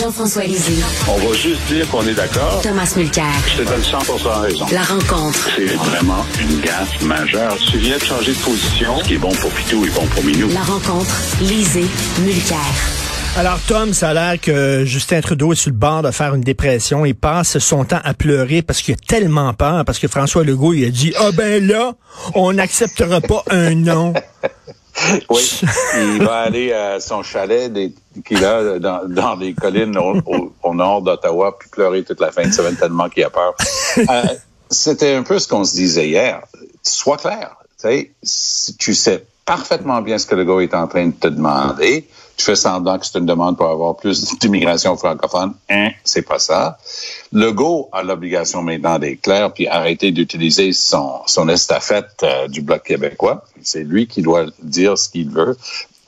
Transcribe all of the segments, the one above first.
Jean-François Lisée. On va juste dire qu'on est d'accord. Thomas Mulcair. Je te donne 100 raison. La rencontre. C'est vraiment une gaffe majeure. Tu viens de changer de position. Ce qui est bon pour Pitou est bon pour Minou. La rencontre. Lisée. Mulcair. Alors, Tom, ça a l'air que Justin Trudeau est sur le bord de faire une dépression. Il passe son temps à pleurer parce qu'il a tellement peur, parce que François Legault, il a dit, ah ben là, on n'acceptera pas un nom. Oui, il va aller à son chalet qu'il a dans, les collines au, nord d'Ottawa puis pleurer toute la fin de semaine tellement qu'il a peur. Euh, c'était un peu ce qu'on se disait hier. Sois clair. Tu sais parfaitement bien ce que le gars est en train de te demander. Tu fais semblant que c'est une demande pour avoir plus d'immigration francophone. Hein, c'est pas ça. Le go a l'obligation maintenant d'être clair puis arrêter d'utiliser son, son estafette euh, du Bloc québécois. C'est lui qui doit dire ce qu'il veut.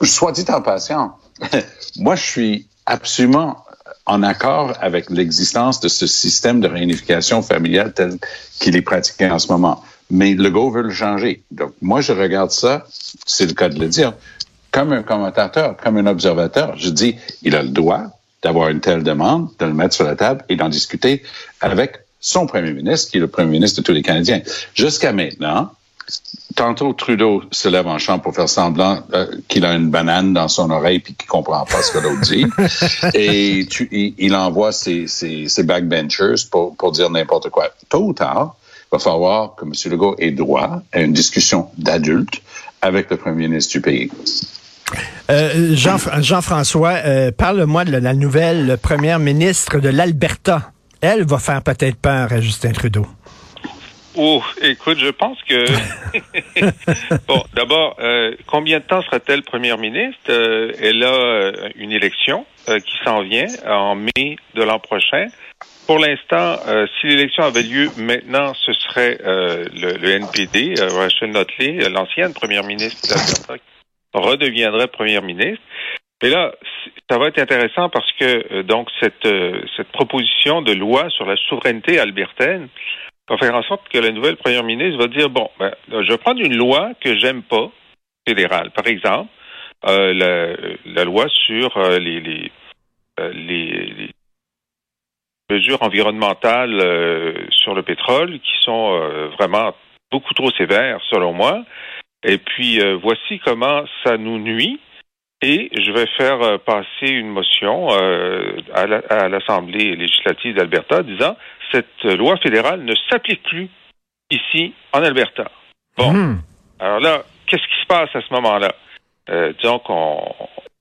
Soit dit en passant, moi, je suis absolument en accord avec l'existence de ce système de réunification familiale tel qu'il est pratiqué en ce moment mais Legault veut le changer. Donc, moi, je regarde ça, c'est le cas de le dire, comme un commentateur, comme un observateur. Je dis, il a le droit d'avoir une telle demande, de le mettre sur la table et d'en discuter avec son premier ministre, qui est le premier ministre de tous les Canadiens. Jusqu'à maintenant, tantôt Trudeau se lève en champ pour faire semblant euh, qu'il a une banane dans son oreille puis qu'il comprend pas ce que l'autre dit. et il, envoie ses, ses, backbenchers pour, pour dire n'importe quoi. Tôt ou tard, va falloir que M. Legault ait droit à une discussion d'adultes avec le premier ministre du pays. Euh, Jean, Jean-François, euh, parle-moi de la nouvelle première ministre de l'Alberta. Elle va faire peut-être peur à Justin Trudeau. Oh, écoute, je pense que... bon, d'abord, euh, combien de temps sera-t-elle première ministre? elle a une élection qui s'en vient en mai de l'an prochain. Pour l'instant, euh, si l'élection avait lieu maintenant, ce serait euh, le, NPD, euh, Rachel Notley, l'ancienne première ministre d'Alberta, redeviendrait première ministre. Et là, ça va être intéressant parce que donc cette cette proposition de loi sur la souveraineté albertaine va faire en sorte que la nouvelle première ministre va dire bon, ben, je vais prendre une loi que j'aime pas fédérale, par exemple la, la, loi sur les, les, les mesures environnementales euh, sur le pétrole qui sont euh, vraiment beaucoup trop sévères selon moi. Et puis euh, voici comment ça nous nuit. Et je vais faire passer une motion à l'Assemblée législative d'Alberta disant cette loi fédérale ne s'applique plus ici en Alberta. Bon. Hmm. Alors là, qu'est-ce qui se passe à ce moment-là? disons qu'on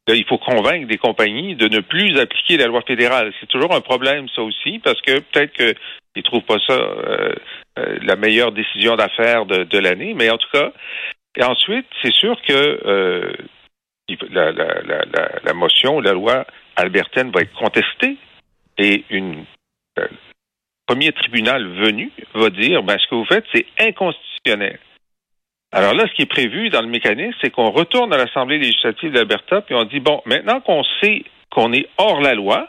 il faut convaincre des compagnies de ne plus appliquer la loi fédérale. C'est toujours un problème, ça aussi, parce que peut-être qu'ils ne trouvent pas ça euh, euh, la meilleure décision d'affaires de, l'année, mais en tout cas. Et ensuite, c'est sûr que euh, la, la, la, la, motion, la loi albertaine va être contestée et une le premier tribunal venu va dire ben, ce que vous faites, c'est inconstitutionnel. Alors là, ce qui est prévu dans le mécanisme, c'est qu'on retourne à l'Assemblée législative d'Alberta, puis on dit, bon, maintenant qu'on sait qu'on est hors la loi,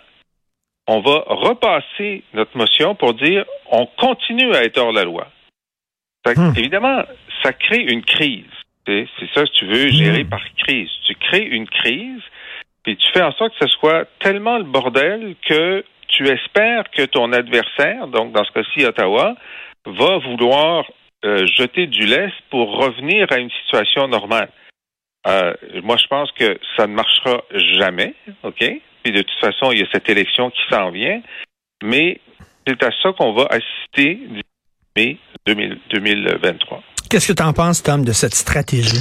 on va repasser notre motion pour dire, on continue à être hors la loi. Hmm. Évidemment, ça crée une crise. C'est ça, si tu veux, gérer hmm. par crise. Tu crées une crise, puis tu fais en sorte que ce soit tellement le bordel que tu espères que ton adversaire, donc dans ce cas-ci Ottawa, va vouloir euh, jeter du lest pour revenir à une situation normale. Euh, moi, je pense que ça ne marchera jamais, OK? Puis de toute façon, il y a cette élection qui s'en vient, mais c'est à ça qu'on va assister mai 2023. Qu'est-ce que tu en penses, Tom, de cette stratégie?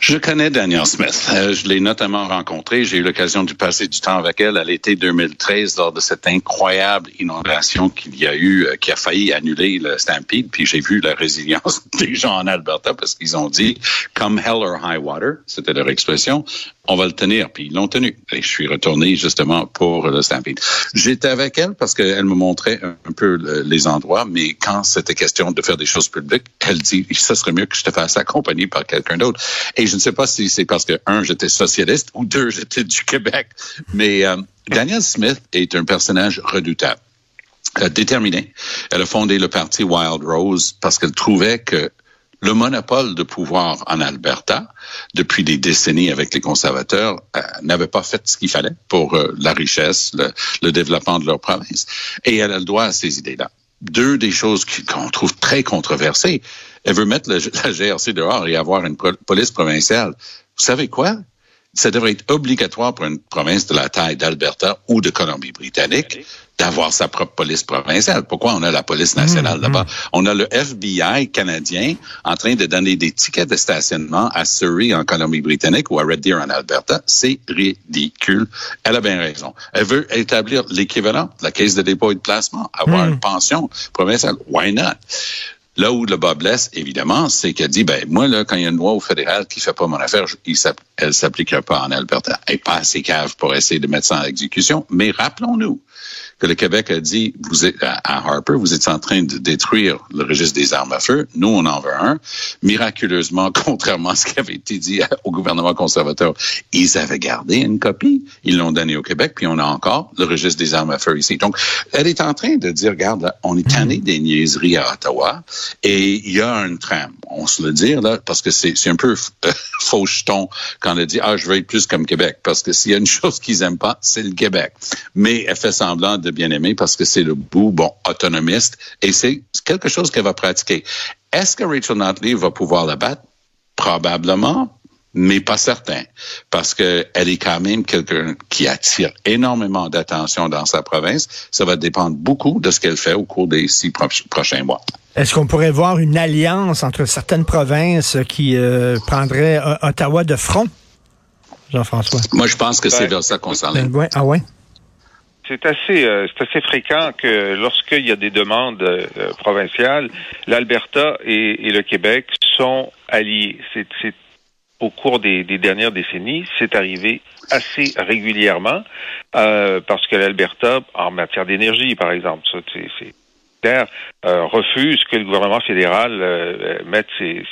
Je connais Danielle Smith. Euh, je l'ai notamment rencontrée. J'ai eu l'occasion de passer du temps avec elle à l'été 2013 lors de cette incroyable inondation qu'il y a eu, euh, qui a failli annuler le Stampede. Puis j'ai vu la résilience des gens en Alberta parce qu'ils ont dit, comme hell or high water, c'était leur expression, on va le tenir. Puis ils l'ont tenu. Et je suis retourné justement pour le Stampede. J'étais avec elle parce qu'elle me montrait un peu les endroits, mais quand c'était question de faire des choses publiques, elle dit, ça serait mieux que je te fasse accompagner par quelqu'un d'autre. Et je ne sais pas si c'est parce que, un, j'étais socialiste ou deux, j'étais du Québec. Mais euh, Danielle Smith est un personnage redoutable. Déterminé. Elle a fondé le parti Wild Rose parce qu'elle trouvait que le monopole de pouvoir en Alberta depuis des décennies avec les conservateurs euh, n'avait pas fait ce qu'il fallait pour euh, la richesse, le, développement de leur province. Et elle a le droit à ces idées-là. Deux des choses qu'on trouve très controversées. Elle veut mettre la GRC dehors et avoir une police provinciale. Vous savez quoi? Ça devrait être obligatoire pour une province de la taille d'Alberta ou de Colombie-Britannique d'avoir sa propre police provinciale. Pourquoi on a la police nationale mmh, là-bas? Mmh. On a le FBI canadien en train de donner des tickets de stationnement à Surrey en Colombie-Britannique ou à Red Deer en Alberta. C'est ridicule. Elle a bien raison. Elle veut établir l'équivalent de la caisse de dépôt et de placement, avoir mmh. une pension provinciale. Why not? Là où le bas blesse, évidemment, c'est qu'elle dit, ben moi, là, quand il y a une loi au fédéral qui fait pas mon affaire, elle s'appliquera pas en Alberta. Elle n'est pas assez cave pour essayer de mettre ça en exécution. Mais rappelons-nous que le Québec a dit, vous êtes, à Harper, vous êtes en train de détruire le registre des armes à feu. Nous, on en veut un. Miraculeusement, contrairement à ce qui avait été dit au gouvernement conservateur, ils avaient gardé une copie. Ils l'ont donné au Québec, puis on a encore le registre des armes à feu ici. Donc, elle est en train de dire, regarde, on est tanné des niaiseries à Ottawa et il y a un tram. On se le dit, là, parce que c'est un peu faux jeton quand elle dit, ah, je veux être plus comme Québec. Parce que s'il y a une chose qu'ils aiment pas, c'est le Québec. Mais elle fait semblant de bien aimer parce que c'est le bout, bon, autonomiste, et c'est quelque chose qu'elle va pratiquer. Est-ce que Rachel Notley va pouvoir la battre? Probablement, mais pas certain, parce qu'elle est quand même quelqu'un qui attire énormément d'attention dans sa province. Ça va dépendre beaucoup de ce qu'elle fait au cours des six prochains mois. Est-ce qu'on pourrait voir une alliance entre certaines provinces qui euh, prendraient euh, Ottawa de front, Jean-François? Moi, je pense que c'est vers ça qu'on s'enlève. Ah ouais? c'est assez, euh, c'est assez fréquent que lorsqu'il y a des demandes euh, provinciales, l'Alberta et, le Québec sont alliés. C'est, au cours des, dernières décennies, c'est arrivé assez régulièrement euh, parce que l'Alberta, en matière d'énergie, par exemple, c'est euh, refuse que le gouvernement fédéral euh, mette ses,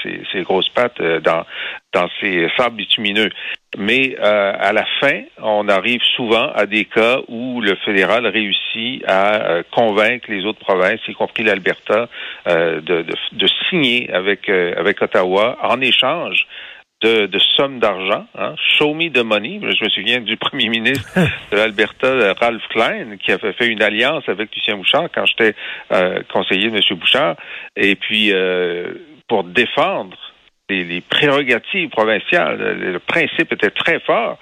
grosses pattes euh, dans, dans ses sables bitumineux. Mais à la fin, on arrive souvent à des cas où le fédéral réussit à convaincre les autres provinces, y compris l'Alberta, de, de, de, signer avec Ottawa en échange de, de sommes d'argent. Hein. Show me the money. Je me souviens du premier ministre de l'Alberta, Ralph Klein, qui avait fait une alliance avec Lucien Bouchard quand j'étais euh, conseiller de M. Bouchard. Et puis, euh, pour défendre les, les, prérogatives provinciales, le principe était très fort.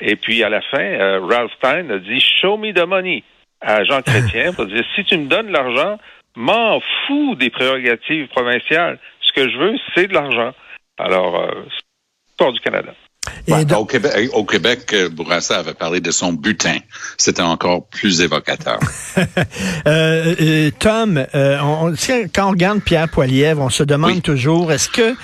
Et puis, à la fin, euh, Ralph Klein a dit « Show me the money » à Jean Chrétien pour dire « Si tu me donnes l'argent, m'en fous des prérogatives provinciales. Ce que je veux, c'est de l'argent. » Alors, todo o Canadá. Du Canada. au, Québec, au Québec, euh, Bourassa avait parlé de son butin. C'était encore plus évocateur. Euh, euh, Tom, on, quand on regarde Pierre Poilievre, on se demande toujours est-ce que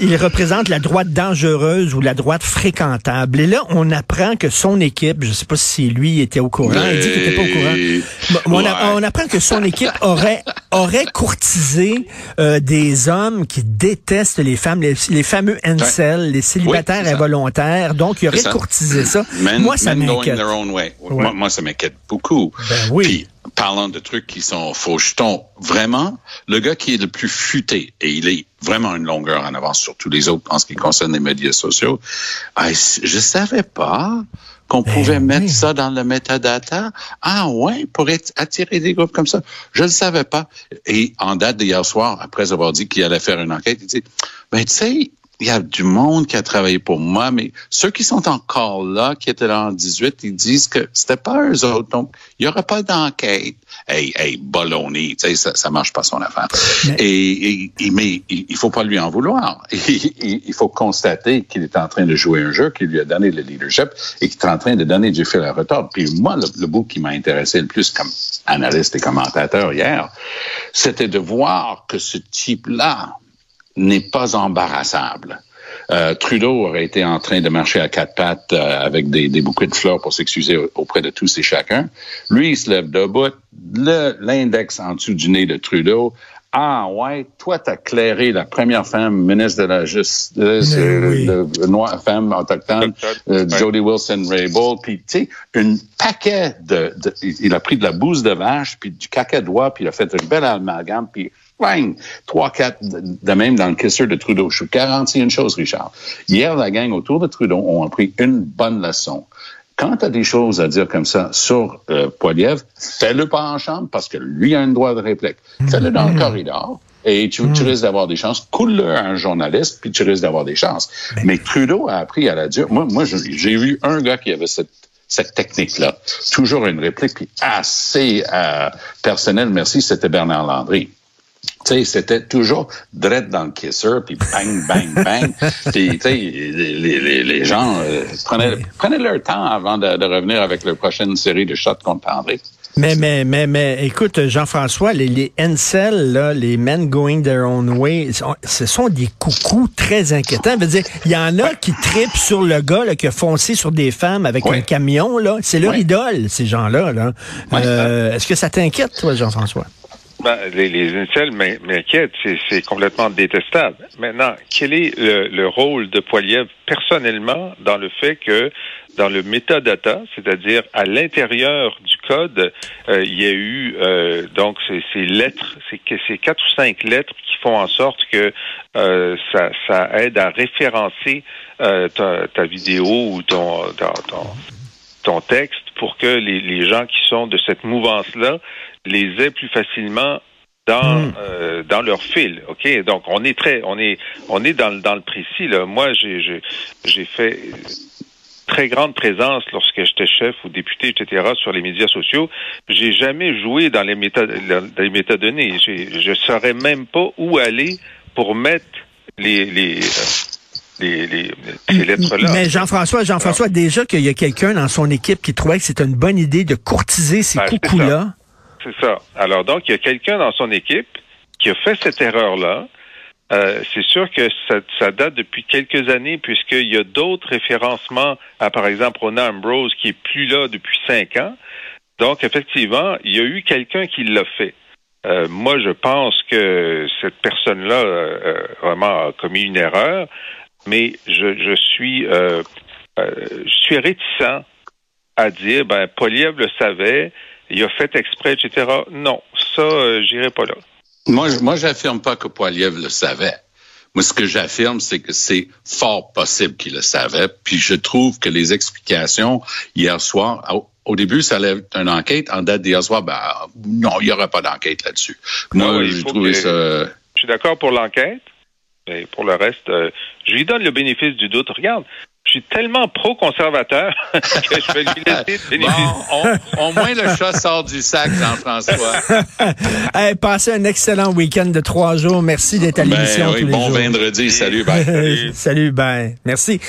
il représente la droite dangereuse ou la droite fréquentable? Et là, on apprend que son équipe, je ne sais pas si lui était au courant, il dit qu'il n'était pas au courant. on, apprend que son équipe aurait aurait courtisé des hommes qui détestent les femmes, les, fameux incels, les célibataires involontaires. Donc, il aurait courtisé ça. moi, ça m'inquiète. Moi, ça m'inquiète beaucoup. Ben oui. Puis, parlant de trucs qui sont faux jetons, vraiment, le gars qui est le plus futé, et il est vraiment une longueur en avance sur tous les autres en ce qui concerne les médias sociaux, je savais pas qu'on ben pouvait mettre ça dans le metadata. Ah ouais, pour attirer des groupes comme ça. Je ne savais pas. Et en date d'hier soir, après avoir dit qu'il allait faire une enquête, il dit, ben tu sais, il y a du monde qui a travaillé pour moi, mais ceux qui sont encore là, qui étaient là en 18, ils disent que c'était pas eux autres. Donc, il y aura pas d'enquête. Hey, hey, ballonné, tu sais, ça, ça marche pas son affaire. Mais, et, mais il faut pas lui en vouloir. il faut constater qu'il est en train de jouer un jeu qui lui a donné le leadership et qu'il est en train de donner du fil à retordre. Puis moi, le, le bout qui m'a intéressé le plus comme analyste et commentateur hier, c'était de voir que ce type-là, n'est pas embarrassable. Euh, Trudeau aurait été en train de marcher à quatre pattes euh, avec des, des, bouquets de fleurs pour s'excuser auprès de tous et chacun. Lui, il se lève debout, l'index en dessous du nez de Trudeau. Ah ouais, toi, t'as clairé la première femme ministre de la Justice, euh, noire femme autochtone, Jody Wilson-Raybould, puis tu sais, un paquet de, il a pris de la bouse de vache, puis du caca de puis il a fait une belle amalgame, puis bang, trois, quatre de même dans le kisser de Trudeau. Je suis garanti une chose, Richard. Hier, la gang autour de Trudeau ont appris une bonne leçon. Quand tu as des choses à dire comme ça sur euh, Poiliev, fais-le pas en chambre parce que lui a un droit de réplique. Fais-le dans le corridor et tu, tu risques d'avoir des chances. Coule-le à un journaliste, puis tu risques d'avoir des chances. Mais Trudeau a appris à la dure. Moi, moi j'ai vu un gars qui avait cette cette technique-là. Toujours une réplique puis assez euh, personnelle, merci, c'était Bernard Landry. C'était toujours direct dans le kisser, puis bang, bang, bang. puis, les, les, les, gens euh, prenaient, prenaient, leur temps avant de, de, revenir avec leur prochaine série de shots contre André. Mais, mais, mais, mais, écoute, Jean-François, les, les là, les men going their own way, ce sont des coucous très inquiétants. Je veux dire, il y en a qui tripent sur le gars là, qui a foncé sur des femmes avec un camion. là. C'est leur idole, ces gens-là. Là. Euh, Est-ce que ça t'inquiète, toi, Jean-François? Ben, les, les incels m'inquiètent, c'est complètement détestable. Maintenant, quel est le, le rôle de Poiliev personnellement dans le fait que dans le metadata, c'est-à-dire à, l'intérieur du code, euh, il y a eu euh, donc ces, ces lettres, c'est ces quatre ou cinq lettres qui font en sorte que euh, ça, ça, aide à référencer euh, ta, ta, vidéo ou ton, ton, ton, texte pour que les, les gens qui sont de cette mouvance-là les aient plus facilement dans mm. euh, dans leur fil, ok? Donc on est très, on est on est dans dans le précis là. Moi j'ai j'ai fait très grande présence lorsque j'étais chef ou député, etc., sur les médias sociaux. J'ai jamais joué dans les, méta, dans les métadonnées. Je ne saurais même pas où aller pour mettre les, les, les, les, ces lettres-là. Mais Jean-François, Jean-François, déjà qu'il y a quelqu'un dans son équipe qui trouvait que c'était une bonne idée de courtiser ces ben, coucous-là. C'est ça. Alors donc, il y a quelqu'un dans son équipe qui a fait cette erreur-là. Euh, c'est sûr que ça, date depuis quelques années puisqu'il y a d'autres référencements à, par exemple, Rona Ambrose qui est plus là depuis cinq ans. Donc, effectivement, il y a eu quelqu'un qui l'a fait. Euh, moi, je pense que cette personne-là euh, vraiment a commis une erreur, mais je, suis je suis réticent à dire ben Poliev le savait, il a fait exprès, etc. Non, ça, j'irai pas là. Moi, moi, j'affirme pas que Poiliev le savait. Moi, ce que j'affirme, c'est que c'est fort possible qu'il le savait. Puis je trouve que les explications hier soir, au, début, ça allait être une enquête. En date d'hier soir, ben, non, il n'y aura pas d'enquête là-dessus. Moi, j'ai trouvé ça. Je suis d'accord pour l'enquête. Mais pour le reste, euh, je lui donne le bénéfice du doute. Regarde, je suis tellement pro-conservateur que je vais lui laisser bon, on, Au moins, le chat sort du sac, Jean-François. hey, passez un excellent week-end de trois jours. Merci d'être à ben l'émission oui, tous les bon jours. vendredi. Salut, bye. Salut, bye. Merci.